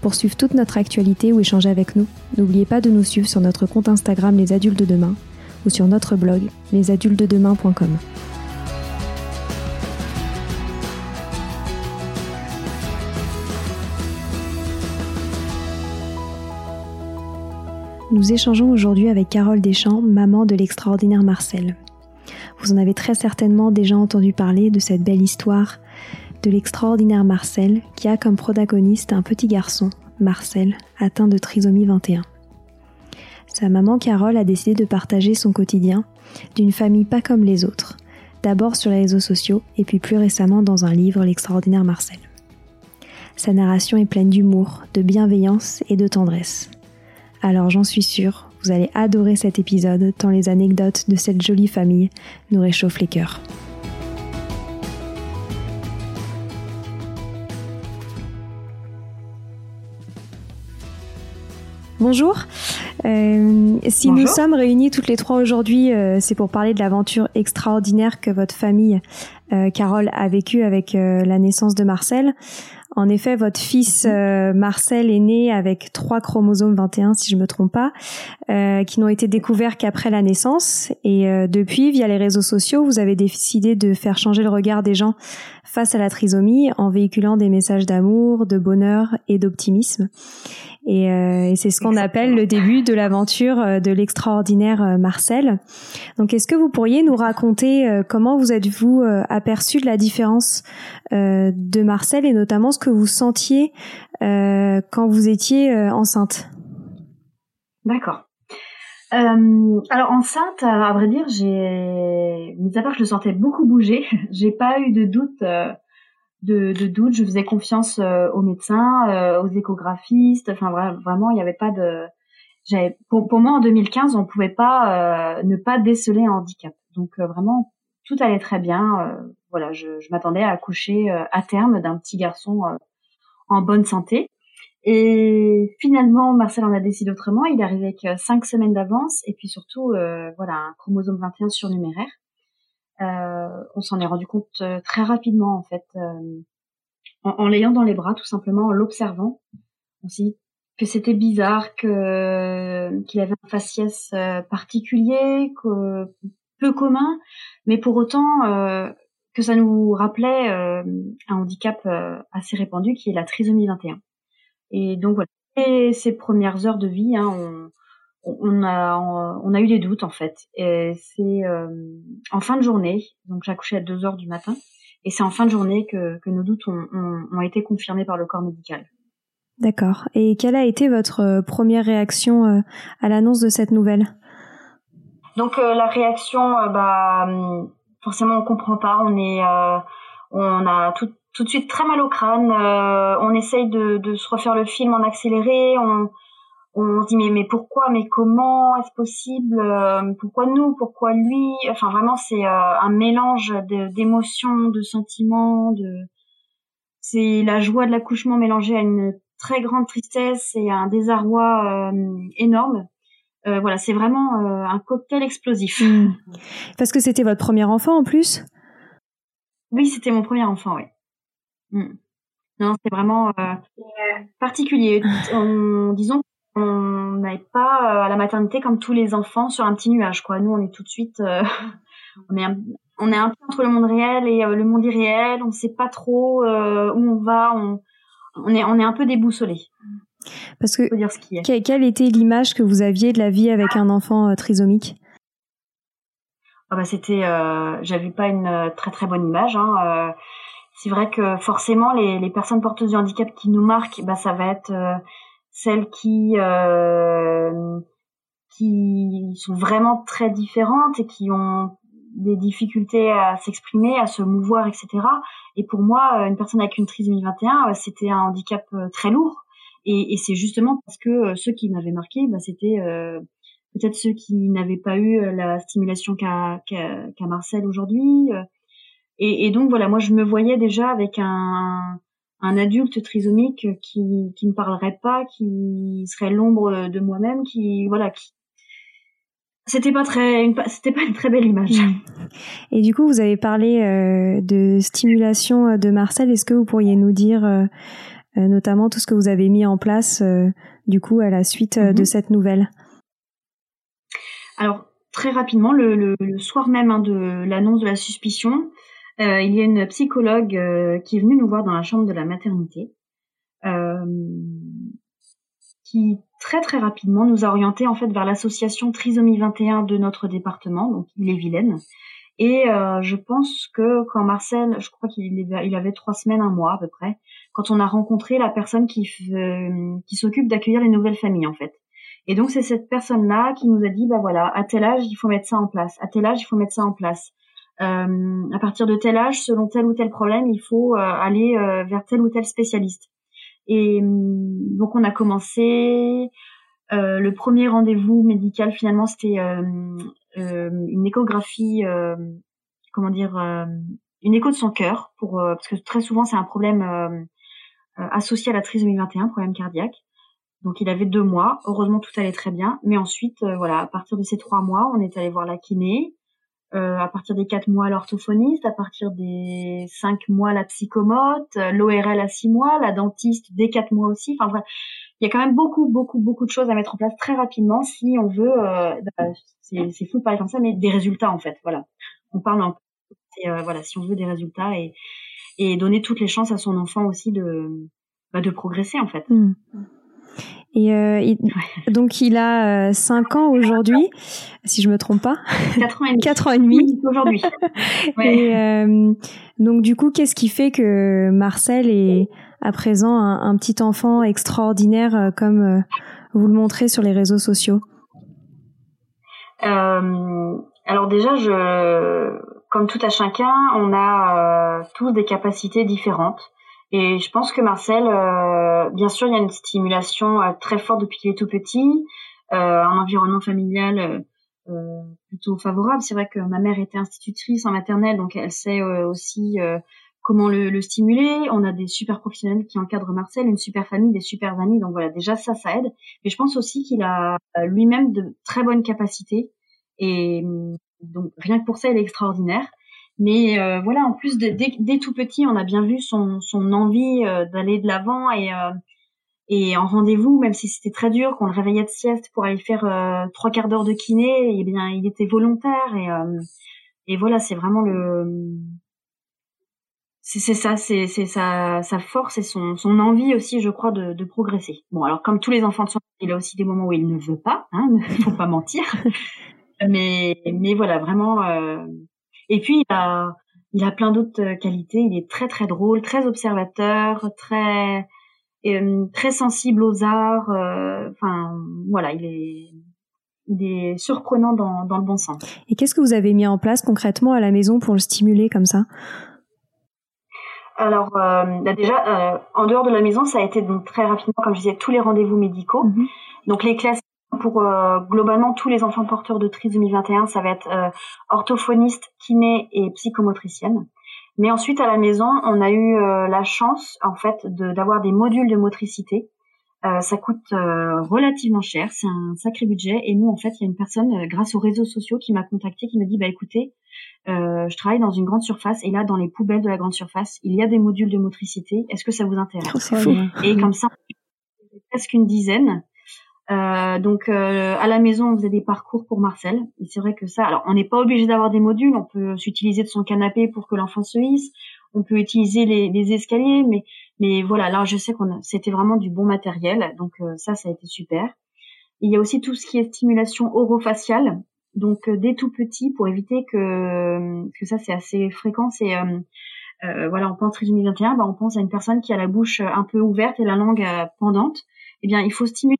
Pour suivre toute notre actualité ou échanger avec nous, n'oubliez pas de nous suivre sur notre compte Instagram Les Adultes de Demain ou sur notre blog lesadultesdedemain.com. Nous échangeons aujourd'hui avec Carole Deschamps, maman de l'extraordinaire Marcel. Vous en avez très certainement déjà entendu parler de cette belle histoire de l'extraordinaire Marcel qui a comme protagoniste un petit garçon, Marcel, atteint de trisomie 21. Sa maman Carole a décidé de partager son quotidien d'une famille pas comme les autres, d'abord sur les réseaux sociaux et puis plus récemment dans un livre, L'extraordinaire Marcel. Sa narration est pleine d'humour, de bienveillance et de tendresse. Alors j'en suis sûre, vous allez adorer cet épisode tant les anecdotes de cette jolie famille nous réchauffent les cœurs. Bonjour. Euh, si nous sommes réunis toutes les trois aujourd'hui, euh, c'est pour parler de l'aventure extraordinaire que votre famille, euh, Carole, a vécue avec la naissance de Marcel. En effet, votre fils Marcel est né avec trois chromosomes 21, si je me trompe pas, qui n'ont été découverts qu'après la naissance. Et depuis, via les réseaux sociaux, vous avez décidé de faire changer le regard des gens face à la trisomie en véhiculant des messages d'amour, de bonheur et d'optimisme. Et, euh, et c'est ce qu'on appelle le début de l'aventure euh, de l'extraordinaire euh, Marcel. Donc, est-ce que vous pourriez nous raconter comment vous êtes-vous aperçu de la différence de Marcel et notamment ce que vous sentiez quand vous étiez enceinte? D'accord. Euh, alors enceinte, à vrai dire, j'ai, mis à part que je le sentais beaucoup bouger, j'ai pas eu de doute de, de doute. Je faisais confiance euh, aux médecins, euh, aux échographistes. Enfin, vraiment, il n'y avait pas de. J'avais, pour, pour, moi, en 2015, on pouvait pas euh, ne pas déceler un handicap. Donc vraiment, tout allait très bien. voilà, je, je m'attendais à accoucher à terme d'un petit garçon en bonne santé. Et finalement, Marcel en a décidé autrement. Il est arrivé avec cinq semaines d'avance et puis surtout, voilà, un chromosome 21 surnuméraire. Euh, on s'en est rendu compte euh, très rapidement en fait, euh, en, l'ayant dans les bras tout simplement, en l'observant. On s'est dit que c'était bizarre, que qu'il avait un faciès particulier, que peu commun, mais pour autant que ça nous rappelait un handicap assez répandu qui est la trisomie 21. Et donc voilà, et ces premières heures de vie, hein, on, on a on a eu des doutes en fait. Et c'est euh, en fin de journée, donc j'ai accouché à 2 heures du matin, et c'est en fin de journée que, que nos doutes ont, ont, été confirmés par le corps médical. D'accord. Et quelle a été votre euh, première réaction euh, à l'annonce de cette nouvelle? Donc la réaction, bah hum, forcément on comprend pas, on est on a tout, tout de suite très mal au crâne, on essaye de, de se refaire le film en accéléré, on on se dit mais mais pourquoi mais comment est-ce possible euh, pourquoi nous pourquoi lui? Enfin vraiment c'est euh, un mélange d'émotions de, sentiments de c'est la joie de l'accouchement mélangée à une très grande tristesse et un désarroi euh, énorme. Voilà c'est vraiment un cocktail explosif. Hmm. parce que c'était votre premier enfant en plus? Oui c'était mon premier enfant oui hmm. non c'est vraiment particulier disons on n'est pas euh, à la maternité comme tous les enfants sur un petit nuage quoi. Nous on est tout de suite euh, on est un, on est un peu entre le monde réel et euh, le monde irréel, on sait pas trop où on va, on, on est on est un peu déboussolé. Parce que dire ce quelle était l'image que vous aviez de la vie avec un enfant trisomique? Ah bah c'était, euh, j'avais pas une très très bonne image. Hein, c'est vrai que forcément les, les, personnes porteuses de handicap qui nous marquent, bah ça va être celles qui qui sont vraiment très différentes et qui ont des difficultés à s'exprimer, à se mouvoir, etc. Et pour moi, une personne avec une trisomie 21, c'était un handicap très lourd. Et, et c'est justement parce que ceux qui m'avaient marqué, bah, c'était peut-être ceux qui n'avaient pas eu euh, la stimulation qu'a qu Marcel aujourd'hui. Euh. Et, et, donc voilà, moi je me voyais déjà avec un, un adulte trisomique qui, qui ne parlerait pas, qui serait l'ombre de moi-même, qui voilà, qui c'était pas très c'était pas une très belle image. Mmh. Et du coup, vous avez parlé euh, de stimulation de Marcel. Est-ce que vous pourriez nous dire euh, notamment tout ce que vous avez mis en place euh, du coup à la suite de mmh cette nouvelle? Alors très rapidement, le, soir même hein, de l'annonce de la suspicion, euh, il y a une psychologue euh, qui est venue nous voir dans la chambre de la maternité, euh, qui très très rapidement nous a orienté en fait vers l'association Trisomie 21 de notre département, donc il est Vilaine. Et je pense que quand Marcel, je crois qu'il il avait trois semaines, un mois à peu près, quand on a rencontré la personne qui, qui s'occupe d'accueillir les nouvelles familles en fait. Et donc c'est cette personne-là qui nous a dit, bah voilà, à tel âge il faut mettre ça en place, à tel âge il faut mettre ça en place. Euh, à partir de tel âge, selon tel ou tel problème, il faut euh, aller euh, vers tel ou tel spécialiste. Et hum, donc on a commencé. le premier rendez-vous médical finalement c'était une échographie, comment dire, une écho de son cœur pour parce que très souvent c'est un problème associé à la trisomie 21, problème cardiaque. Donc il avait deux mois. Heureusement tout allait très bien. Mais ensuite, euh, voilà, à partir de ces trois mois, on est allé voir la kiné. Euh, à partir des quatre mois, l'orthophoniste. À partir des cinq mois, la psychomote. Euh, L'ORL à six mois. La dentiste dès quatre mois aussi. Enfin voilà, il y a quand même beaucoup, beaucoup, beaucoup de choses à mettre en place très rapidement si on veut. Euh, bah, c'est fou de parler comme ça, mais des résultats en fait. Voilà, on parle un peu. Euh, voilà, si on veut des résultats et et donner toutes les chances à son enfant aussi de bah, de progresser en fait. Mmh. Et euh, donc il a 5 euh, ans aujourd'hui, si je me trompe pas. 4 ans et demi. 4 ans et demi. aujourd'hui. Et euh, donc du coup, qu'est-ce qui fait que Marcel est à présent un, petit enfant extraordinaire comme vous le montrez sur les réseaux sociaux? Alors déjà, je, comme tout à chacun, on a tous des capacités différentes. Et je pense que Marcel, euh, bien sûr, il y a une stimulation euh, très forte depuis qu'il est tout petit, euh, un environnement familial euh, plutôt favorable. C'est vrai que ma mère était institutrice en maternelle, donc elle sait aussi comment le, le, stimuler. On a des super professionnels qui encadrent Marcel, une super famille, des super amis. Donc voilà, déjà ça, ça aide. Mais je pense aussi qu'il a lui-même de très bonnes capacités. Et donc rien que pour ça, il est extraordinaire. Mais euh, voilà, en plus, de, dès, tout petit, on a bien vu son, son envie euh, d'aller de l'avant et, euh, et en rendez-vous, même si c'était très dur, qu'on le réveillait de sieste pour aller faire trois quarts d'heure de kiné, et eh bien, il était volontaire et, et voilà, c'est vraiment le c'est ça, c'est sa, sa force et son, son envie aussi, je crois, de, de progresser. Bon, alors comme tous les enfants de son il a aussi des moments où il ne veut pas, hein, ne faut pas mentir. mais mais voilà, vraiment, euh, et puis, il a, il a plein d'autres euh, qualités. Il est très, très drôle, très observateur, très, euh, très sensible aux arts. Euh, enfin, voilà, il est, il est surprenant dans, dans le bon sens. Et qu'est-ce que vous avez mis en place concrètement à la maison pour le stimuler comme ça? Alors bah déjà, en dehors de la maison, ça a été donc très rapidement, comme je disais, tous les rendez-vous médicaux. Mm-hmm. Donc les classes pour euh, globalement tous les enfants porteurs de trisomie 2021, ça va être euh, orthophoniste, kiné et psychomotricienne. Mais ensuite à la maison, on a eu euh, la chance en fait d'avoir des modules de motricité. ça coûte relativement cher, c'est un sacré budget. Et nous en fait, il y a une personne grâce aux réseaux sociaux qui m'a contacté, qui m'a dit bah écoutez, je travaille dans une grande surface et là dans les poubelles de la grande surface, il y a des modules de motricité. Est-ce que ça vous intéresse? Oh, Et comme ça, presque une dizaine. Euh, donc euh, à la maison, on faisait des parcours pour Marcel. C'est vrai que ça, alors on n'est pas obligé d'avoir des modules, on peut s'utiliser de son canapé pour que l'enfant se hisse, on peut utiliser les, les, escaliers, mais mais voilà, là je sais qu'on c'était vraiment du bon matériel, donc euh, ça, ça a été super. Il y a aussi tout ce qui est stimulation orofaciale. Donc dès tout petit, pour éviter que, que ça c'est assez fréquent, c'est voilà, on pense trisomie 21, bah, on pense à une personne qui a la bouche un peu ouverte et la langue pendante. Eh bien, il faut stimuler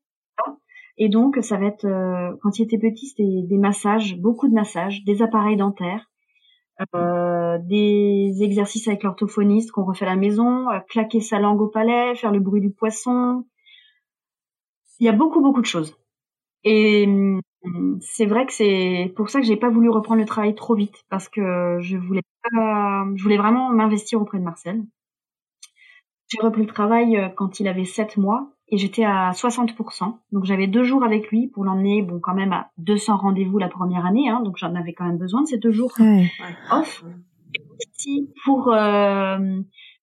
et donc, ça va être, euh, quand il était petit, c'était des massages, beaucoup de massages, des appareils dentaires, euh, des exercices avec l'orthophoniste qu'on refait à la maison, euh, claquer sa langue au palais, faire le bruit du poisson. Il y a beaucoup, beaucoup de choses. Et hum, c'est vrai que c'est pour ça que j'ai pas voulu reprendre le travail trop vite, parce que je voulais je voulais vraiment m'investir auprès de Marcel. J'ai repris le travail quand il avait sept mois et j'étais à 60%. Donc j'avais deux jours avec lui pour l'emmener, bon quand même à 200 rendez-vous la première année, hein, donc j'en avais quand même besoin de ces deux jours off. Aussi pour euh,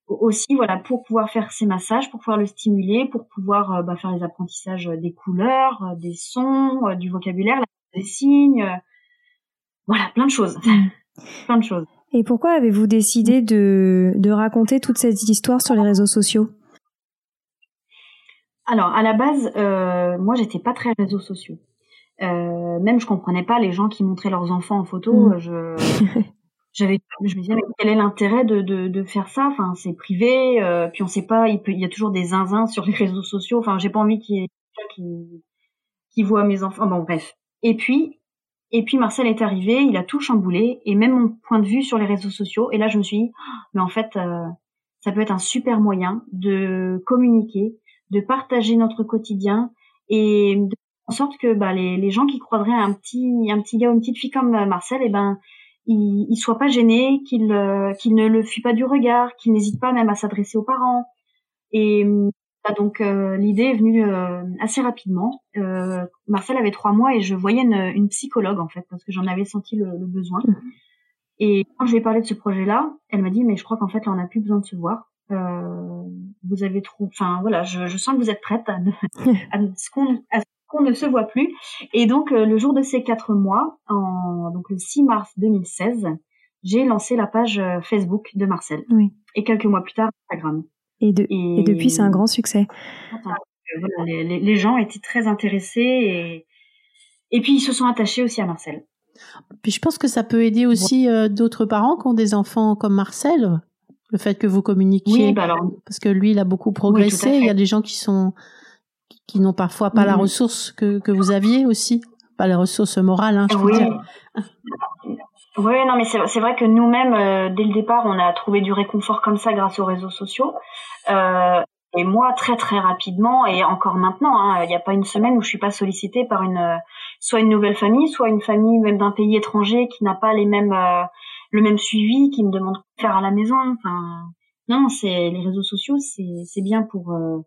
aussi voilà pour pouvoir faire ses massages, pour pouvoir le stimuler, pour pouvoir euh, bah, faire les apprentissages des couleurs, euh, des sons, du vocabulaire, des signes, voilà plein de choses, plein de choses. Et pourquoi avez-vous décidé de, de raconter toute cette histoire sur les réseaux sociaux? Alors, à la base, euh, moi, j'étais pas très réseaux sociaux. Euh, même, je comprenais pas les gens qui montraient leurs enfants en photo. Mm. Je, j'avais, je me disais, mais quel est l'intérêt de, de, de faire ça? Enfin, c'est privé. Euh, puis on sait pas. Il, peut, il y a toujours des zinzins sur les réseaux sociaux. Enfin, j'ai pas envie qu'il y ait qui, qui voit mes enfants. Bon, bref. Et puis, et puis Marcel est arrivé. Il a tout chamboulé et même mon point de vue sur les réseaux sociaux. Et là, je me suis dit, oh, mais en fait, euh, ça peut être un super moyen de communiquer de partager notre quotidien et de en sorte que bah, les, les, gens qui croiseraient un petit un petit gars ou une petite fille comme euh, Marcel, et eh ben ils, ils soient pas gênés, qu'ils euh, ne le fuient pas du regard, qu'ils n'hésitent pas même à s'adresser aux parents. Et bah, donc euh, l'idée est venue assez rapidement. Marcel avait trois mois et je voyais une, une psychologue en fait parce que j'en avais senti le, le besoin. Mmh. Et quand je lui ai parlé de ce projet-là, elle m'a dit mais je crois qu'en fait là on n'a plus besoin de se voir. Euh, vous avez trop, enfin voilà, je, je, sens que vous êtes prête à, à ce qu'on ne se voit plus. Et donc euh, le jour de ces quatre mois, en, donc le 6 mars 2016, j'ai lancé la page euh, Facebook de Marcel. Oui. Et quelques mois plus tard, Instagram. Et, de, et, depuis, c'est un grand succès. Voilà, les, les, les, gens étaient très intéressés et, et puis ils se sont attachés aussi à Marcel. Puis je pense que ça peut aider aussi euh, d'autres parents qui ont des enfants comme Marcel le fait que vous communiquiez. Bah parce que lui, il a beaucoup progressé. il y a des gens qui sont qui n'ont parfois pas la ressource que, que vous aviez aussi, pas la ressource morale, hein, je oui. dire. Oui, non, mais c'est vrai que nous-mêmes, euh, dès le départ, on a trouvé du réconfort comme ça grâce aux réseaux sociaux. Euh, et moi, très très rapidement, et encore maintenant, hein, il n'y a pas une semaine où je suis pas sollicitée par une soit une nouvelle famille, soit une famille même d'un pays étranger qui n'a pas les mêmes euh, le même suivi, qui me demande de faire à la maison. Enfin, non, c'est les réseaux sociaux, c'est bien pour euh,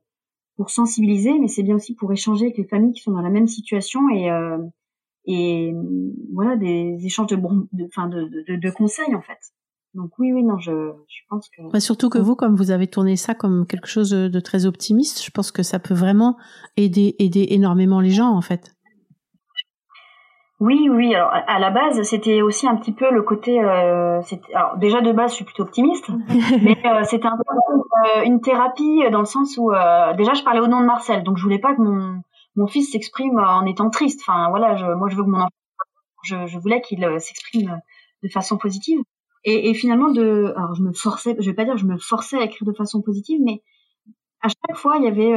pour sensibiliser, mais c'est bien aussi pour échanger avec les familles qui sont dans la même situation et euh, et voilà des échanges de enfin de, de, de, conseils en fait. Donc oui, oui, non, je, je pense que. Bah, surtout que vous, comme vous avez tourné ça comme quelque chose de très optimiste, je pense que ça peut vraiment aider aider énormément les gens en fait. Oui, oui. Alors à la base, c'était aussi un petit peu le côté. Euh, alors déjà de base, je suis plutôt optimiste, mais euh, c'était un peu euh, une thérapie dans le sens où euh, déjà je parlais au nom de Marcel, donc je voulais pas que mon mon fils s'exprime en étant triste. Enfin voilà, je, moi je veux que mon enfant, je, je voulais qu'il s'exprime de façon positive. Et, et, finalement de, alors je me forçais, je vais pas dire je me forçais à écrire de façon positive, mais à chaque fois il y avait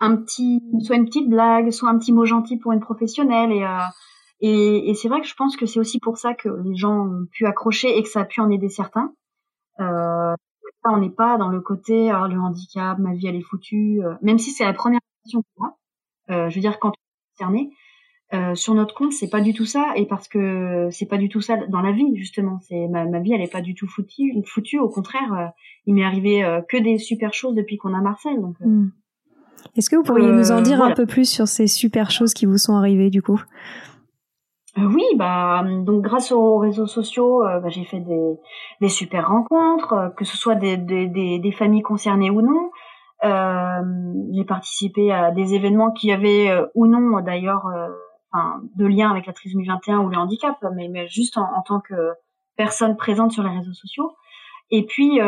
un petit, soit une petite blague, soit un petit mot gentil pour une professionnelle et et, et c'est vrai que je pense que c'est aussi pour ça que les gens ont pu accrocher et que ça a pu en aider certains. Euh, on n'est pas dans le côté alors, le handicap, ma vie elle est foutue, euh, même si c'est la première question pour moi. Euh, je veux dire quand on est concerné, euh, sur notre compte c'est pas du tout ça et parce que c'est pas du tout ça dans la vie justement. C'est ma, vie elle est pas du tout foutue, foutue au contraire, euh, il m'est arrivé euh, que des super choses depuis qu'on a Marcel. Donc, hmm. Est-ce que vous pourriez nous en dire un peu plus sur ces super choses qui vous sont arrivées du coup? Euh, oui, bah donc grâce aux réseaux sociaux, euh, bah, j'ai fait des, des super rencontres, euh, que ce soit des, des, des, familles concernées ou non. j'ai participé à des événements qui avaient ou non d'ailleurs enfin, de lien avec la trisomie 21 ou le handicap, mais, mais juste en, tant que personne présente sur les réseaux sociaux. Et puis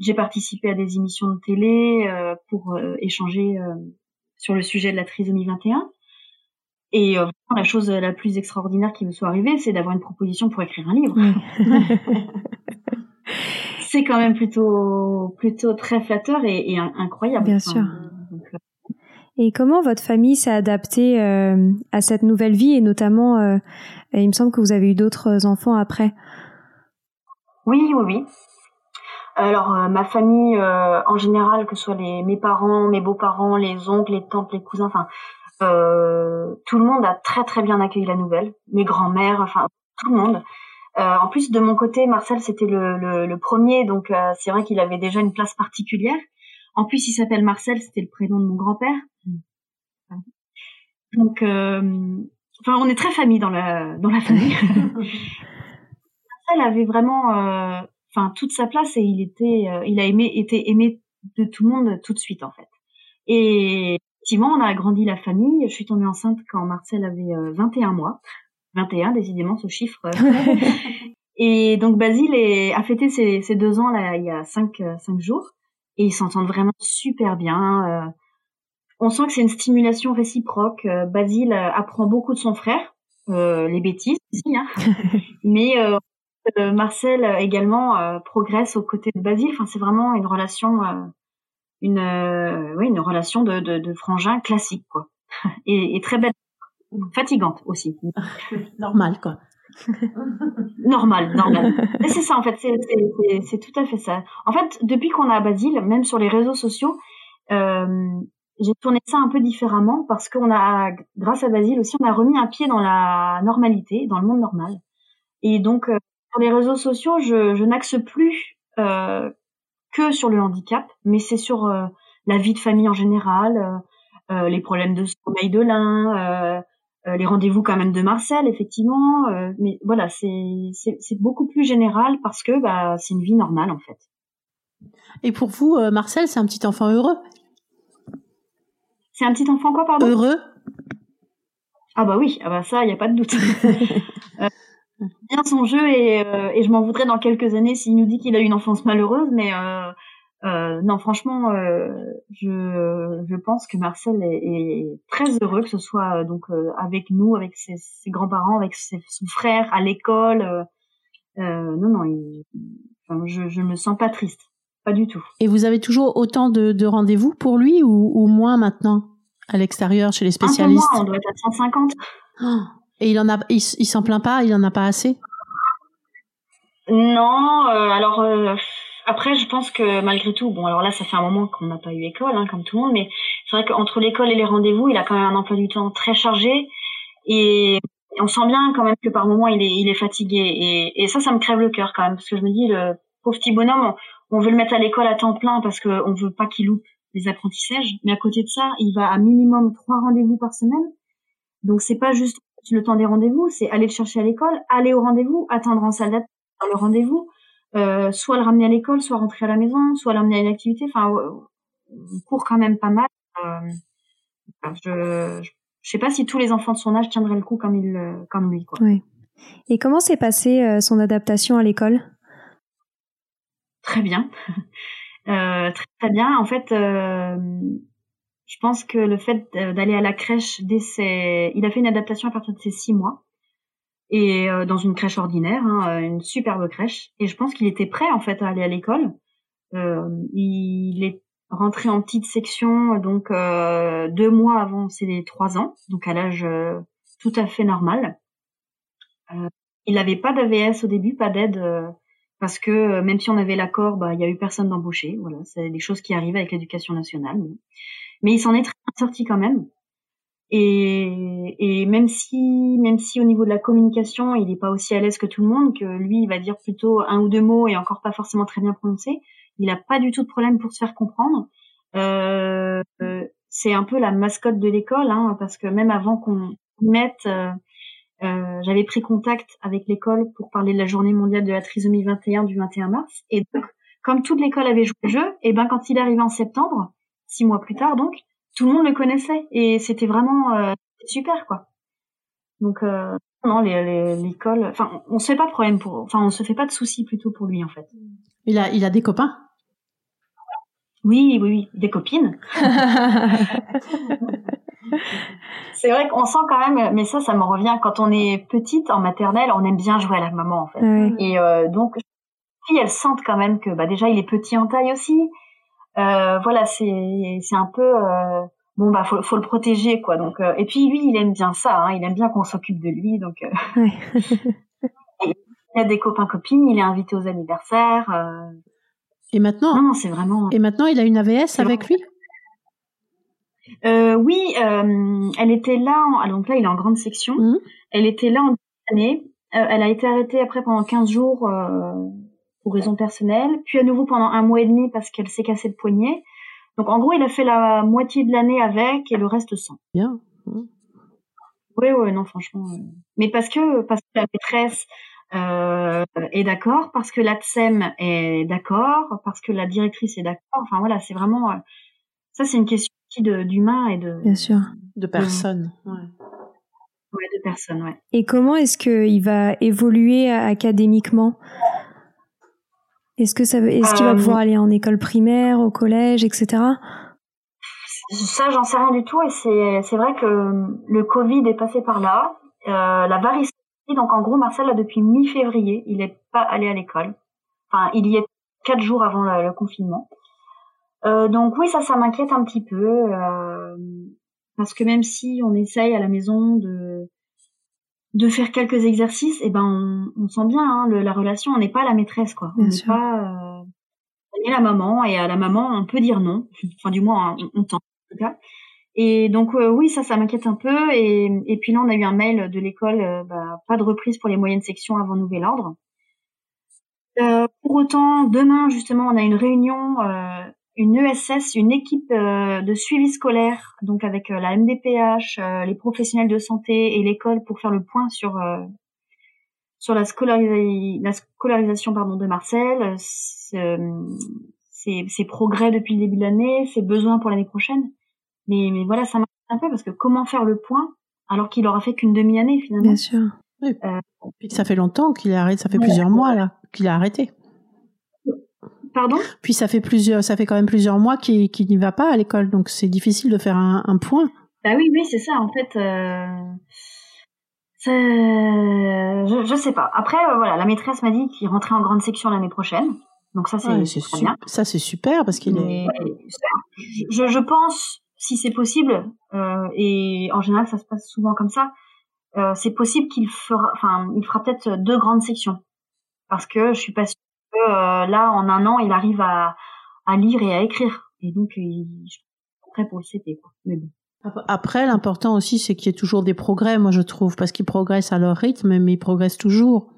j'ai participé à des émissions de télé pour échanger sur le sujet de la trisomie 21. Et euh, la chose la plus extraordinaire qui me soit arrivée, c'est d'avoir une proposition pour écrire un livre. c'est quand même plutôt plutôt très flatteur et, incroyable. Bien sûr. Euh, et comment votre famille s'est adaptée euh, à cette nouvelle vie et notamment, euh, il me semble que vous avez eu d'autres enfants après? Oui, oui, oui. Alors ma famille en général, que ce soit les mes parents, mes beaux-parents, les oncles, les tantes, les cousins, enfin tout le monde a très très bien accueilli la nouvelle. Mes grands-mères, enfin tout le monde. Euh, en plus, de mon côté, Marcel, c'était le, le, premier, donc euh, c'est vrai qu'il avait déjà une place particulière. En plus, il s'appelle Marcel, c'était le prénom de mon grand-père. Donc, euh, enfin, on est très famille dans la dans la famille. Marcel avait vraiment, enfin, toute sa place et il était, il a aimé, été aimé de tout le monde tout de suite en fait. Et effectivement, on a agrandi la famille. Je suis tombée enceinte quand Marcel avait 21 mois. 21, décidément, ce chiffre. et donc Basile est, a fêté ses, ses, deux ans là, il y a cinq, euh, cinq jours et ils s'entendent vraiment super bien. Euh. on sent que c'est une stimulation réciproque. Euh, Basile apprend beaucoup de son frère, les bêtises aussi, hein. mais Marcel également progresse aux côtés de Basile. Enfin, c'est vraiment une relation, une, oui, une relation de, de, de frangin classique, quoi, et, et très belle fatigante aussi. normal, quoi. normal, normal. Mais c'est ça, en fait, c'est tout à fait ça. En fait, depuis qu'on a Basile, même sur les réseaux sociaux, euh, j'ai tourné ça un peu différemment parce qu'on a, grâce à Basile aussi, on a remis un pied dans la normalité, dans le monde normal. Et donc, euh, sur les réseaux sociaux, je, je n'axe plus euh, que sur le handicap, mais c'est sur euh, la vie de famille en général, euh, les problèmes de sommeil de l'un, les rendez-vous quand même de Marcel, effectivement. Mais voilà, c'est beaucoup plus général parce que bah, c'est une vie normale en fait. Et pour vous, Marcel, c'est un petit enfant heureux? C'est un petit enfant quoi, pardon? Heureux? Ah bah oui, ah bah ça, il n'y a pas de doute. bien son jeu et, et je m'en voudrais dans quelques années s'il nous dit qu'il a eu une enfance malheureuse, mais euh, non, franchement, euh, je, je pense que Marcel est, est, très heureux que ce soit euh, donc euh, avec nous, avec ses, ses grands-parents, avec ses, son frère à l'école. Euh, non, non, il, enfin, je, je me sens pas triste, pas du tout. Et vous avez toujours autant de, de rendez-vous pour lui ou, ou moins maintenant à l'extérieur chez les spécialistes Un peu moins, on doit être à 150. Et il en a, il, s'en plaint pas, il en a pas assez? Non, alors après, je pense que malgré tout, bon, alors là, ça fait un moment qu'on n'a pas eu école, hein, comme tout le monde, mais c'est vrai qu'entre l'école et les rendez-vous, il a quand même un emploi du temps très chargé et on sent bien quand même que par moment il est, il est fatigué et, et ça, ça me crève le cœur quand même parce que je me dis le pauvre petit bonhomme, on, veut le mettre à l'école à temps plein parce qu'on veut pas qu'il loupe les apprentissages, mais à côté de ça, il va à minimum trois rendez-vous par semaine, donc c'est pas juste le temps des rendez-vous, c'est aller le chercher à l'école, aller au rendez-vous, attendre en salle d'attente le rendez-vous, euh, soit le ramener à l'école, soit rentrer à la maison, soit l'emmener à une activité. Enfin, on court quand même pas mal. Euh, je, je, sais pas si tous les enfants de son âge tiendraient le coup comme il, comme lui. Quoi. Oui. Et comment s'est passée euh, son adaptation à l'école? Très bien, euh, très, très bien. En fait, euh, je pense que le fait d'aller à la crèche dès ses, il a fait une adaptation à partir de ses six mois et euh, dans une crèche ordinaire, hein, euh, une superbe crèche. Et je pense qu'il était prêt en fait à aller à l'école. Euh, il est rentré en petite section donc euh, deux mois avant ses trois ans, donc à l'âge tout à fait normal. il n'avait pas d'AVS au début, pas d'aide parce que même si on avait l'accord, bah il y a eu personne d'embauché. Voilà, c'est des choses qui arrivent avec l'éducation nationale. Il s'en est très sorti quand même. Et, et, même si, même si au niveau de la communication, il n'est pas aussi à l'aise que tout le monde, que lui, il va dire plutôt un ou deux mots et encore pas forcément très bien prononcé, il n'a pas du tout de problème pour se faire comprendre. Euh, c'est un peu la mascotte de l'école, hein, parce que même avant qu'on mette, euh, euh, j'avais pris contact avec l'école pour parler de la journée mondiale de la trisomie 21 du 21 mars. Et donc, comme toute l'école avait joué le jeu, et ben quand il est arrivé en septembre, six mois plus tard donc, tout le monde le connaissait et c'était vraiment euh, super quoi. Donc euh, non, l'école, enfin, on se fait pas de problème pour, enfin, on se fait pas de soucis plutôt pour lui en fait. Il a, il a des copains? Oui, oui, oui, des copines. c'est vrai qu'on sent quand même, mais ça, ça me revient quand on est petite en maternelle, on aime bien jouer à la maman en fait. Et euh, donc, puis elles sentent quand même que bah déjà il est petit en taille aussi. Euh, voilà, c'est c'est un peu euh, bon bah faut faut le protéger quoi. Donc euh, et puis lui il aime bien ça, hein, il aime bien qu'on s'occupe de lui donc. Euh, il a des copains copines, il est invité aux anniversaires. Et maintenant Non, c'est vraiment. Et maintenant il a une AVS avec lui? Euh, oui, euh, elle était là. En... donc là, il est en grande section. Mmh. Elle était là en année. Euh, elle a été arrêtée après pendant 15 jours euh, pour raisons personnelles, puis à nouveau pendant un mois et demi parce qu'elle s'est cassée le poignet. Donc en gros, il a fait la moitié de l'année avec et le reste sans. Bien. Mmh. Oui, oui, non, franchement. Mais parce que parce que la maîtresse euh, est d'accord, parce que l'ATSEM est d'accord, parce que la directrice est d'accord. Enfin voilà, c'est vraiment ça, c'est une question d'humain et de bien sûr de personnes. Ouais. ouais. de personnes, ouais. Et comment est-ce qu'il va évoluer académiquement? Est-ce que ça, est-ce qu'il va pouvoir euh, aller en école primaire, au collège, etc. Ça, j'en sais rien du tout. Et c'est c'est vrai que le Covid est passé par là. Euh, la varicelle, donc en gros, Marcel là depuis mi-février, il n'est pas allé à l'école. Enfin, il y est quatre jours avant le confinement. Euh, donc oui, ça, ça m'inquiète un petit peu euh, parce que même si on essaye à la maison de de faire quelques exercices, et eh ben on, sent bien hein, le, la relation. On n'est pas la maîtresse, quoi. on n'est pas euh, on est la maman et à la maman on peut dire non. Enfin du moins on, on tente en tout cas. Et donc euh, oui, ça, ça m'inquiète un peu. Et, et puis là, on a eu un mail de l'école, euh, bah, pas de reprise pour les moyennes sections avant nouvel ordre. Euh, pour autant, demain justement, on a une réunion une ESS, une équipe euh, de suivi scolaire, donc avec euh, la MDPH, euh, les professionnels de santé et l'école pour faire le point sur sur la, la scolarisation pardon de Marcel, ses, ses, progrès depuis le début de l'année, ses besoins pour l'année prochaine. Mais, mais voilà, ça m'inquiète un peu parce que comment faire le point alors qu'il aura fait qu'une demi-année finalement? Bien sûr. Oui. Puis ça fait longtemps qu'il a arrêté, ça fait plusieurs mois là qu'il a arrêté. Pardon? Puis ça fait plusieurs, ça fait quand même plusieurs mois qu'il n'y va pas à l'école, donc c'est difficile de faire un, un, point. Bah oui, oui, c'est ça. En fait, euh... je, je sais pas. Après, euh, voilà, la maîtresse m'a dit qu'il rentrait en grande section l'année prochaine. Donc ça, c'est bien. Ça, c'est super parce qu'il est. Je, je, pense, si c'est possible, euh, et en général, ça se passe souvent comme ça. C'est possible qu'il fera, enfin, il fera peut-être deux grandes sections parce que je suis pas sûre euh, là, en un an, il arrive à, à lire et à écrire. Et donc, il est prêt pour le CP. Quoi. Mais bon. Après, l'important aussi, c'est qu'il y ait toujours des progrès, moi je trouve, parce qu'ils progressent à leur rythme, mais ils progressent toujours.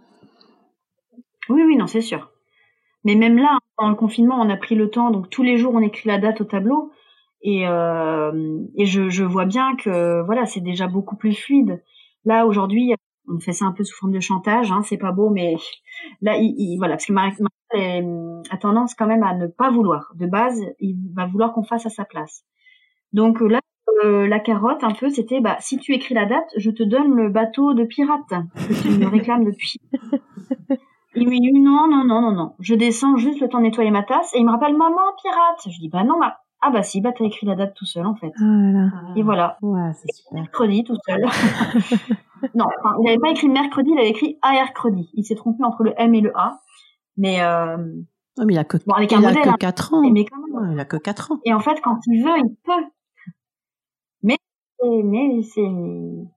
Oui, oui, non, c'est sûr. Mais même là, dans le confinement, on a pris le temps, donc tous les jours, on écrit la date au tableau, et, euh, et je, je vois bien que voilà, c'est déjà beaucoup plus fluide. Là, aujourd'hui, on fait ça un peu sous forme de chantage, hein, c'est pas beau, mais là, il, voilà, parce que Marc a tendance quand même à ne pas vouloir. De base, il va vouloir qu'on fasse à sa place. Donc là, euh, la carotte, un peu, c'était, bah, si tu écris la date, je te donne le bateau de pirate que tu me réclames depuis. Il me dit non, non, non, non, non. Je descends juste le temps de nettoyer ma tasse et il me rappelle maman pirate. Je dis bah non, bah ah bah si, bah t'as écrit la date tout seul en fait. Ah et voilà. Ouais, c'est super. Mercredi tout seul. non, enfin, il n'avait pas écrit mercredi, il avait écrit ARcredi. Il s'est trompé entre le M et le A. Mais euh... non, mais il a que bon, avec un il modèle, a que 4 ans. Mais quand même. il a que 4 ans. Et en fait, quand il veut, il peut. Mais mais c'est une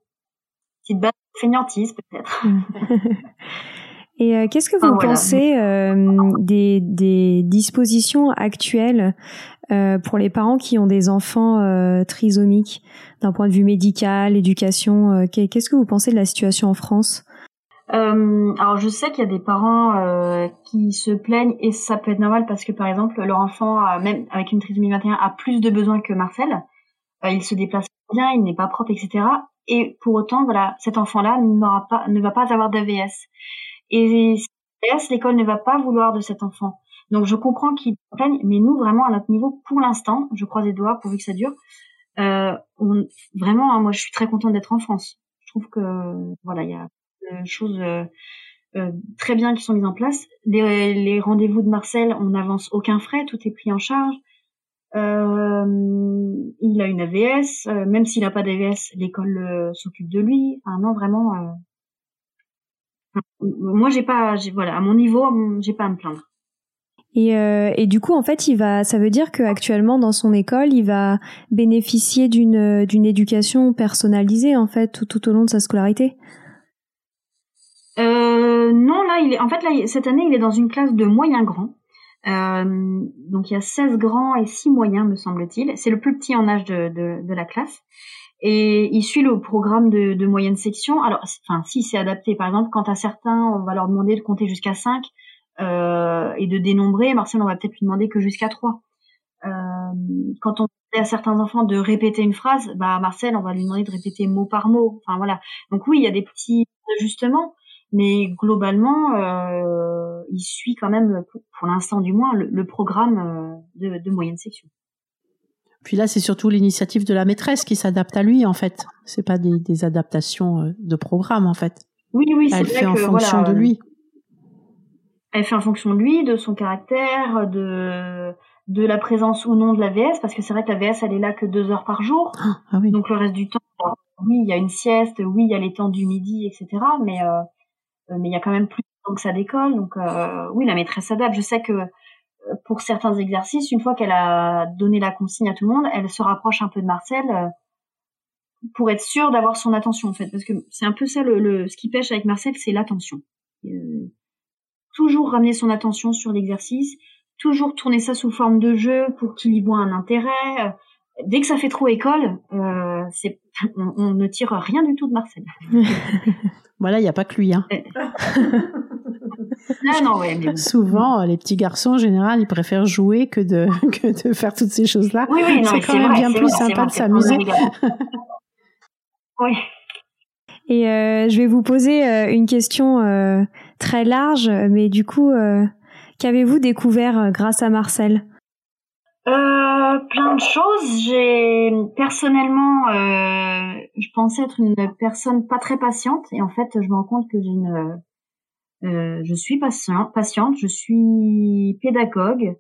petite base de fainéantise peut-être. Et euh, qu'est-ce que vous ah, pensez euh, des, des, dispositions actuelles euh, pour les parents qui ont des enfants trisomiques d'un point de vue médical, éducation Qu'est-ce que vous pensez de la situation en France? Alors je sais qu'il y a des parents qui se plaignent et ça peut être normal parce que par exemple leur enfant, même avec une trisomie 21, a plus de besoins que Marcel. il se déplace bien, il n'est pas propre, etc. Et pour autant, voilà, cet enfant-là n'aura pas, ne va pas avoir d'AVS. Et l'école ne va pas vouloir de cet enfant. Donc je comprends qu'ils plaignent, mais nous vraiment à notre niveau, pour l'instant, je croise les doigts pourvu que ça dure. Euh, on, vraiment, hein, moi je suis très contente d'être en France. Je trouve que voilà, il y a des choses euh, euh, très bien qui sont mises en place. Les, les rendez-vous de Marcel, on n'avance aucun frais, tout est pris en charge. il a une AVS, même s'il n'a pas d'AVS, l'école s'occupe de lui. Enfin non, vraiment. Moi, j'ai pas, voilà, à mon niveau, j'ai pas à me plaindre. Et, euh, et, du coup, en fait, il va, ça veut dire qu'actuellement dans son école, il va bénéficier d'une d'une éducation personnalisée en fait tout, tout au long de sa scolarité? Euh, non, là, il est, en fait, là, cette année, il est dans une classe de moyen grand. Euh, donc, il y a 16 grands et 6 moyens, me semble-t-il. C'est le plus petit en âge de, de, de, la classe. Et il suit le programme de, de moyenne section. Alors, enfin, si c'est adapté, par exemple, quand à certains, on va leur demander de compter jusqu'à 5, euh, et de dénombrer. Marcel, on va peut-être lui demander que jusqu'à trois. Euh, quand on dit à certains enfants de répéter une phrase, bah Marcel, on va lui demander de répéter mot par mot. Enfin voilà. Donc oui, il y a des petits ajustements, mais globalement, euh, il suit quand même, pour, l'instant du moins, le, programme de, de, moyenne section. Puis là, c'est surtout l'initiative de la maîtresse qui s'adapte à lui, en fait. C'est pas des, des, adaptations de programme, en fait. Oui, oui, c'est Elle fait en fonction de lui elle fait en fonction de lui, de son caractère, de de la présence ou non de la VS, parce que c'est vrai que la VS, elle est là que deux heures par jour. Ah, ah oui. Donc le reste du temps, oui, il y a une sieste, oui, il y a les temps du midi, etc. Mais euh, mais il y a quand même plus de temps que ça décolle. Donc euh, oui, la maîtresse s'adapte. Je sais que euh, pour certains exercices, une fois qu'elle a donné la consigne à tout le monde, elle se rapproche un peu de Marcel euh, pour être sûre d'avoir son attention en fait, parce que c'est un peu ça le, le, ce qui pêche avec Marcel, c'est l'attention. Euh, toujours ramener son attention sur l'exercice, toujours tourner ça sous forme de jeu pour qu'il y voit un intérêt. Euh, dès que ça fait trop école, euh, c'est, on, ne tire rien du tout de Marcel. voilà, il n'y a pas que lui. Hein. non, non, ouais, Souvent, les petits garçons, en général, ils préfèrent jouer que de, que de faire toutes ces choses-là. Oui, oui, c'est quand même bien plus sympa de s'amuser. oui. Et euh, je vais vous poser euh, une question euh, très large, mais du coup, qu'avez-vous découvert grâce à Marcel? Plein de choses. J'ai personnellement, je pensais être une personne pas très patiente, et en fait, je me rends compte que j'ai une, je suis patient, patiente, je suis pédagogue,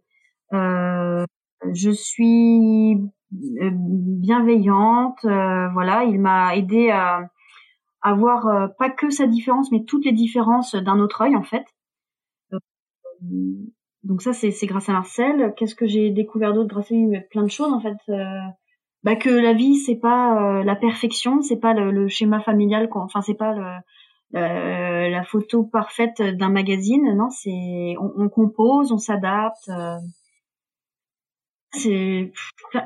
je suis bienveillante. voilà, il m'a aidé à avoir euh, pas que sa différence, mais toutes les différences d'un autre œil en fait. Euh, donc ça c'est grâce à Marcel. Qu'est-ce que j'ai découvert d'autre grâce à lui? Plein de choses en fait. Euh, bah que la vie c'est pas la perfection, c'est pas le, schéma familial, enfin c'est pas le, la photo parfaite d'un magazine. Non, c'est on, on, compose, on s'adapte c'est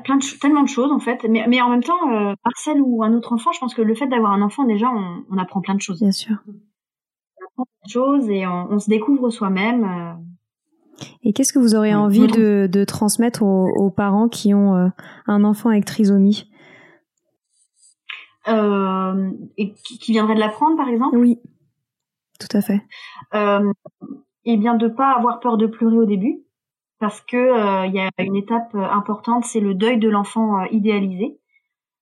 plein de tellement de choses en fait. Mais, mais en même temps euh, Marcel ou un autre enfant je pense que le fait d'avoir un enfant déjà on, on, apprend plein de choses. Bien sûr. On apprend plein de choses et on, on se découvre soi-même euh. et qu'est-ce que vous aurez envie de, de transmettre aux, aux, parents qui ont euh, un enfant avec trisomie? euh, et qui, qui viendraient de l'apprendre par exemple? Oui tout à fait et bien de pas avoir peur de pleurer au début parce que euh, il y a une étape euh, importante, c'est le deuil de l'enfant euh, idéalisé.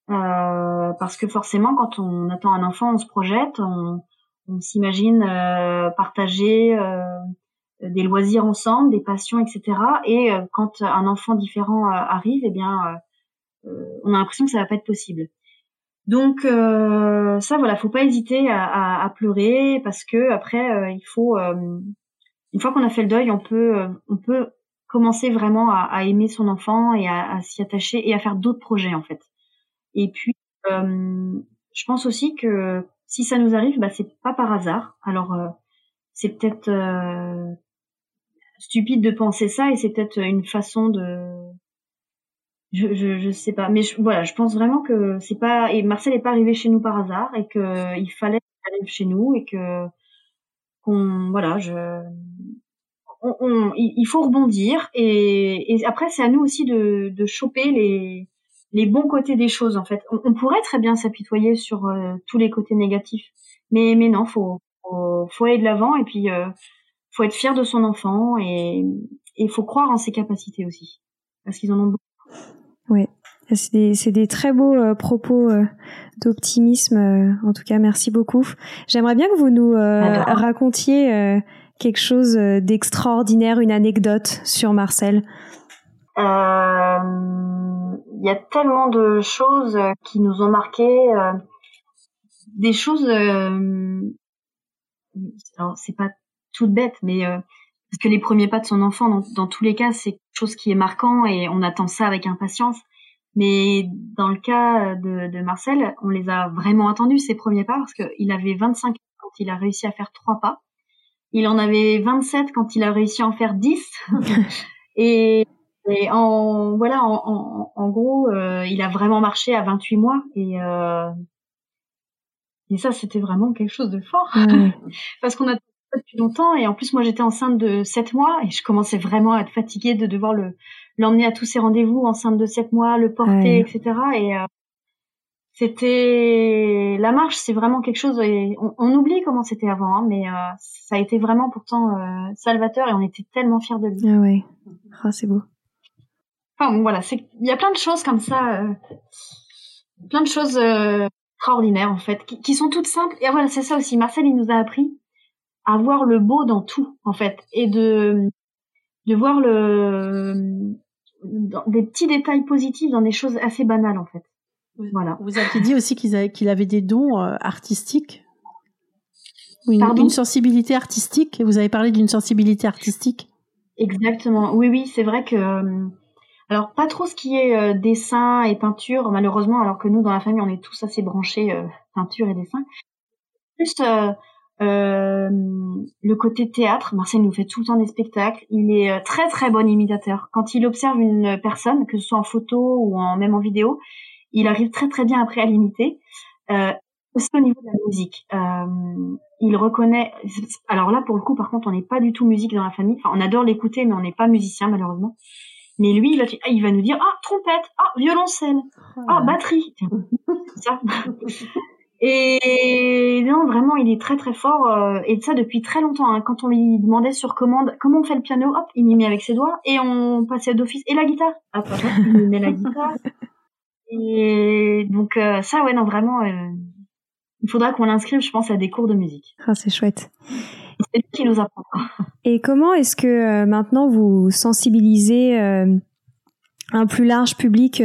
parce que forcément, quand on attend un enfant, on se projette, on, on s'imagine partager des loisirs ensemble, des passions, etc. Et quand un enfant différent arrive, eh bien, on a l'impression que ça va pas être possible. Donc ça, voilà, faut pas hésiter à, à, à pleurer parce que après, il faut une fois qu'on a fait le deuil, on peut, on peut commencer vraiment à, à, aimer son enfant et à, s'y attacher et à faire d'autres projets en fait. Et puis, euh, je pense aussi que si ça nous arrive, bah, c'est pas par hasard. Alors, euh, c'est peut-être euh, stupide de penser ça et c'est peut-être une façon de je, je, sais pas mais je, voilà je pense vraiment que c'est pas et Marcel est pas arrivé chez nous par hasard et que il fallait qu'il arrive chez nous et que qu'on voilà je on, il faut rebondir et, et après c'est à nous aussi de, de choper les, les bons côtés des choses en fait. On, pourrait très bien s'apitoyer sur euh, tous les côtés négatifs, mais mais non, faut, faut aller de l'avant et puis euh, faut être fier de son enfant et il faut croire en ses capacités aussi parce qu'ils en ont beaucoup. Oui, c'est des, c'est des très beaux euh, propos euh, d'optimisme. en tout cas, merci beaucoup. J'aimerais bien que vous nous racontiez quelque chose euh, d'extraordinaire, une anecdote sur Marcel il y a tellement de choses qui nous ont marqué, des choses. alors c'est pas toute bête, mais parce que les premiers pas de son enfant, dans, dans tous les cas, c'est quelque chose qui est marquant et on attend ça avec impatience. Mais dans le cas de, de Marcel, on les a vraiment attendus, ces premiers pas, parce qu'il avait 25 ans quand il a réussi à faire trois pas. Il en avait 27 quand il a réussi à en faire 10. et, et en voilà, en, en, en gros, euh, il a vraiment marché à 28 mois. Et, euh, et ça, c'était vraiment quelque chose de fort. parce qu'on a depuis longtemps et en plus moi j'étais enceinte de 7 mois et je commençais vraiment à être fatiguée de devoir le l'emmener à tous ses rendez-vous enceinte de 7 mois, le porter, etc. Et euh, c'était la marche, c'est vraiment quelque chose. Et on, oublie comment c'était avant, hein, mais euh, ça a été vraiment pourtant euh, salvateur et on était tellement fiers de lui. Ah ouais, ah, c'est beau. Enfin bon, voilà, c'est il y a plein de choses comme ça, plein de choses extraordinaires en fait, qui, qui, sont toutes simples. Et voilà, c'est ça aussi. Marcel, il nous a appris à voir le beau dans tout en fait et de de voir le des petits détails positifs dans des choses assez banales en fait. Voilà. Vous avez dit aussi qu'il avait, des dons euh, artistiques. Une, une, sensibilité artistique. Vous avez parlé d'une sensibilité artistique. Exactement. Oui, oui, c'est vrai que. Euh, alors, pas trop ce qui est euh, dessin et peinture, malheureusement, alors que nous, dans la famille, on est tous assez branchés peinture et dessin. Plus euh, le côté théâtre, Marcel nous fait tout le temps des spectacles. Il est euh, très très bon imitateur. Quand il observe une personne, que ce soit en photo ou en, même en vidéo, il arrive très très bien après à l'imiter. Euh, aussi au niveau de la musique, euh, il reconnaît. Alors là, pour le coup, par contre, on n'est pas du tout musique dans la famille. Enfin, on adore l'écouter, mais on n'est pas musicien malheureusement. Mais lui, il, il va nous dire ah trompette, ah violoncelle, ah batterie. ça. Et non, vraiment, il est très très fort. Euh, et ça depuis très longtemps. Hein. Quand on lui demandait sur commande comment on fait le piano, hop, il m'y met avec ses doigts. Et on passait d'office. Et la guitare Hop, hop, il met la guitare. Et donc euh, ça, ouais, non, vraiment, euh, il faudra qu'on l'inscrive, je pense, à des cours de musique. Ah, c'est chouette. C'est lui qui nous apprend. Et comment est-ce que maintenant vous sensibilisez un plus large public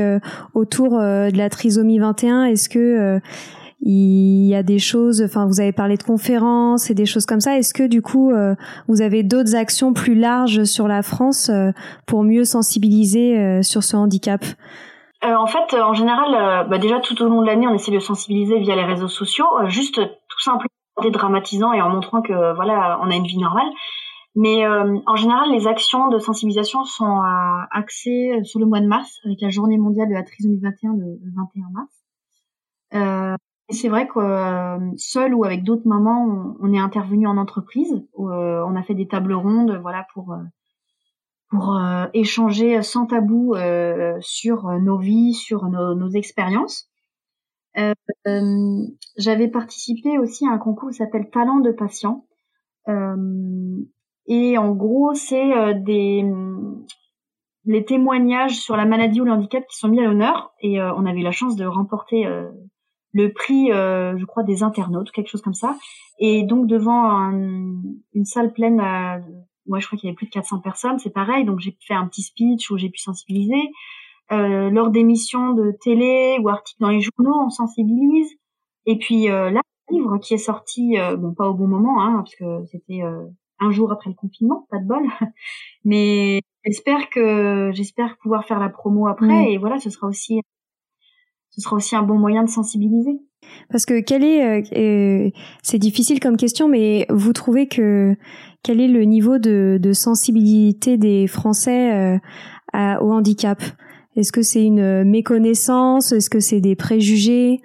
autour de la trisomie 21 Est-ce que il y a des choses, enfin vous avez parlé de conférences et des choses comme ça. Est-ce que du coup euh, vous avez d'autres actions plus larges sur la France euh, pour mieux sensibiliser euh, sur ce handicap? En fait, en général, bah déjà tout au long de l'année, on essaie de sensibiliser via les réseaux sociaux, juste tout simplement en dédramatisant et en montrant que voilà, on a une vie normale. Mais en général, les actions de sensibilisation sont axées sur le mois de mars, avec la journée mondiale de la trisomie 21 le, 21 mars. Euh, c'est vrai que euh, seul ou avec d'autres mamans, on, est intervenu en entreprise. Euh, on a fait des tables rondes, voilà, pour euh, pour échanger sans tabou sur nos vies, sur nos, nos expériences. J'avais participé aussi à un concours qui s'appelle Talent de patient. et en gros, c'est des les témoignages sur la maladie ou le handicap qui sont mis à l'honneur. Et on avait eu la chance de remporter le prix, euh, je crois, des internautes, quelque chose comme ça. Et donc devant une salle pleine, moi je crois qu'il y avait plus de 400 personnes, c'est pareil. Donc j'ai fait un petit speech où j'ai pu sensibiliser. Euh, lors d'émissions de télé ou articles dans les journaux, on sensibilise. Et puis euh, là, le livre qui est sorti, euh, bon pas au bon moment, hein, parce que c'était un jour après le confinement, pas de bol. Mais j'espère que j'espère pouvoir faire la promo après. Et voilà, ce sera aussi ce sera aussi un bon moyen de sensibiliser. Parce que quel est, euh, euh, c'est difficile comme question, mais vous trouvez que quel est le niveau de, de sensibilité des Français euh, à, au handicap? Est-ce que c'est une méconnaissance? Est-ce que c'est des préjugés?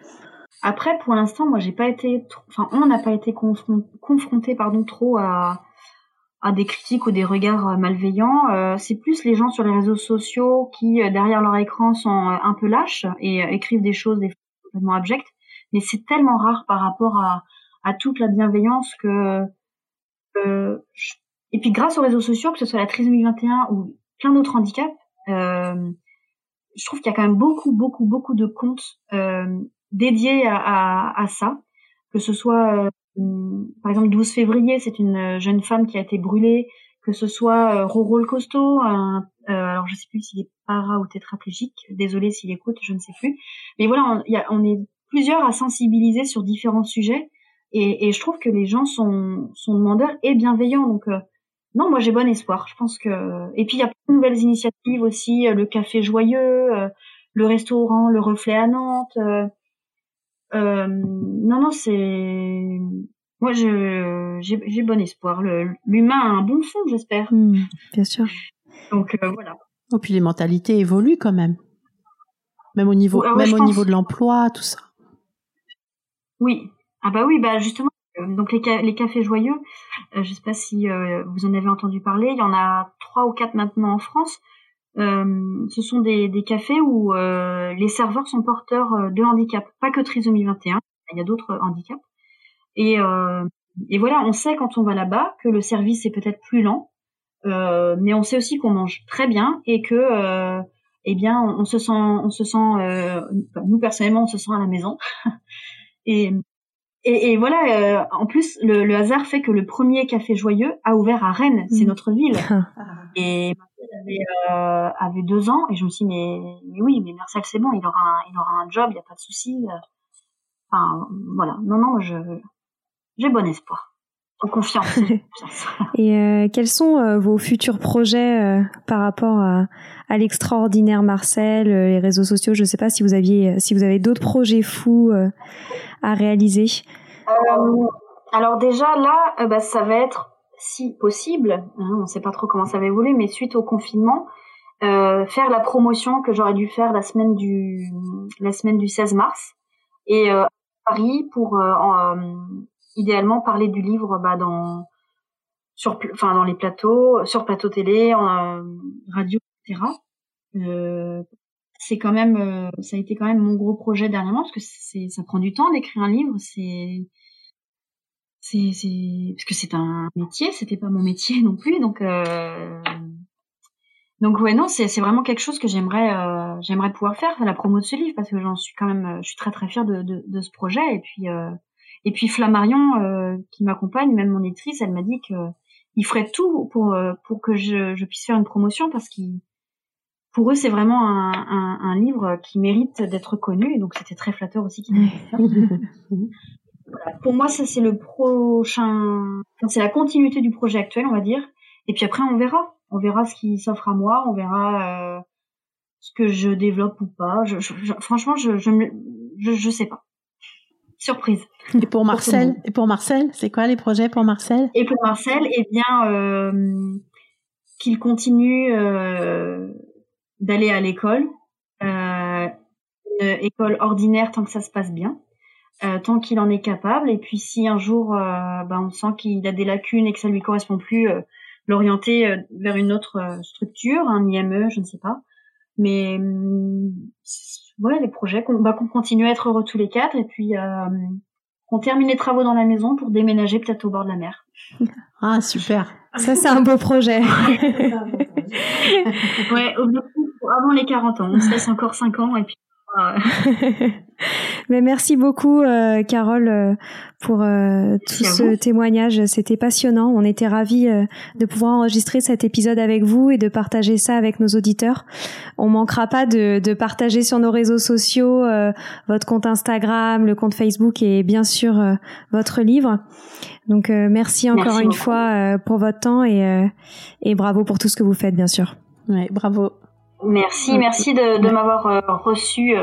Après, pour l'instant, moi, j'ai pas été, enfin, on n'a pas été confronté, pardon, trop à à des critiques ou des regards euh, malveillants. Euh, c'est plus les gens sur les réseaux sociaux qui, euh, derrière leur écran, sont un peu lâches et écrivent des choses des complètement abjectes. Mais c'est tellement rare par rapport à, toute la bienveillance que... Et puis grâce aux réseaux sociaux, que ce soit la trisomie 21 ou plein d'autres handicaps, je trouve qu'il y a quand même beaucoup, beaucoup, beaucoup de comptes dédiés à, ça, que ce soit par exemple, 12 février, c'est une euh, jeune femme qui a été brûlée, que ce soit Roro le costaud, alors je sais plus s'il est para ou tétraplégique, désolé s'il écoute, je ne sais plus. Mais voilà, on, est plusieurs à sensibiliser sur différents sujets et, je trouve que les gens sont, demandeurs et bienveillants. Donc non, moi j'ai bon espoir. Je pense que et puis il y a plein de nouvelles initiatives aussi, le café joyeux, le restaurant, le reflet à Nantes. Euh, non, non, c'est moi, je j'ai bon espoir. L'humain a un bon fond, j'espère. Hmm, bien sûr. Donc euh, voilà. Et oh, puis les mentalités évoluent quand même, même au niveau, ah même au niveau de l'emploi, tout ça. Oui. Ah bah oui, bah justement. Euh, donc les, les cafés joyeux, euh, je sais pas si vous en avez entendu parler. Il y en a trois ou quatre maintenant en France. Euh, ce sont des, des cafés où euh, les serveurs sont porteurs euh, de handicap, pas que trisomie 21, il y a d'autres handicaps. Et, et voilà, on sait quand on va là-bas que le service est peut-être plus lent, mais on sait aussi qu'on mange très bien et que eh bien on, se sent on se sent nous personnellement on se sent à la maison et et, et voilà en plus le, le, hasard fait que le premier café joyeux a ouvert à Rennes c'est mmh. notre ville et avait, euh, avait deux ans et je me suis dit mais, mais oui mais Marcel c'est bon il aura un, il aura un job il y a pas de souci enfin voilà. Non non je j'ai bon espoir. En confiance, et euh, quels sont euh, vos futurs projets euh, par rapport à, à l'extraordinaire Marcel les réseaux sociaux? Je sais pas si vous aviez si vous avez d'autres projets fous à réaliser. Alors déjà là bah, ça va être si possible, hein, on ne sait pas trop comment ça va évoluer, mais suite au confinement, euh, faire la promotion que j'aurais dû faire la semaine du la semaine du 16 mars et euh, à Paris pour euh, idéalement parler du livre bah, dans sur enfin dans les plateaux, sur plateau télé, radio, etc. c'est quand même ça a été quand même mon gros projet dernièrement parce que c'est ça prend du temps d'écrire un livre, c'est c'est parce que c'est un métier c'était pas mon métier non plus donc euh... donc ouais non c'est vraiment quelque chose que j'aimerais euh, j'aimerais pouvoir faire la promo de ce livre parce que j'en suis quand même euh, je suis très très fière de de, ce projet et puis et puis Flammarion qui m'accompagne même mon éditrice elle m'a dit que il ferait tout pour pour que je, je puisse faire une promotion parce qu'ils pour eux, c'est vraiment un, un, un, livre qui mérite d'être connu, et donc c'était très flatteur aussi Pour moi, ça c'est le prochain, c'est la continuité du projet actuel, on va dire. Et puis après, on verra. On verra ce qui s'offre à moi. On verra euh, ce que je développe ou pas. Je, franchement, je, je, je, sais pas. Surprise. Et pour Marcel, et pour Marcel, c'est quoi les projets pour Marcel? Et pour Marcel, eh bien, euh, qu'il continue euh, d'aller à l'école, euh, une école ordinaire tant que ça se passe bien. Euh, tant qu'il en est capable. Et puis si un jour euh, ben, on sent qu'il a des lacunes et que ça lui correspond plus, euh, l'orienter vers une autre structure, un IME, je ne sais pas. Mais voilà, mm, les projets, qu'on bah, qu'on continue à être heureux tous les quatre et puis qu'on termine les travaux dans la maison pour déménager peut-être au bord de la mer. Ah super. Ça c'est un beau projet. ouais, avant les 40 ans, on se laisse encore 5 ans et puis Mais merci beaucoup, euh, Carole, euh, pour euh, tout ce témoignage. C'était passionnant. On était ravis de pouvoir enregistrer cet épisode avec vous et de partager ça avec nos auditeurs. On manquera pas de, de partager sur nos réseaux sociaux votre compte Instagram, le compte Facebook et bien sûr votre livre. Donc merci encore une fois pour votre temps et, et bravo pour tout ce que vous faites, bien sûr. Ouais, bravo. Merci, merci de, de m'avoir reçu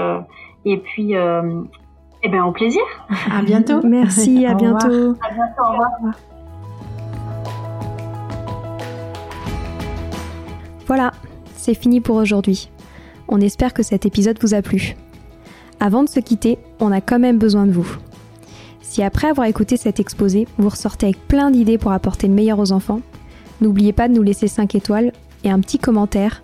et puis, euh, eh ben, au plaisir. À bientôt. Merci, à bientôt. À bientôt, au revoir. Voilà, c'est fini pour aujourd'hui. On espère que cet épisode vous a plu. Avant de se quitter, on a quand même besoin de vous. Si après avoir écouté cet exposé, vous ressortez avec plein d'idées pour apporter le meilleur aux enfants, n'oubliez pas de nous laisser 5 étoiles et un petit commentaire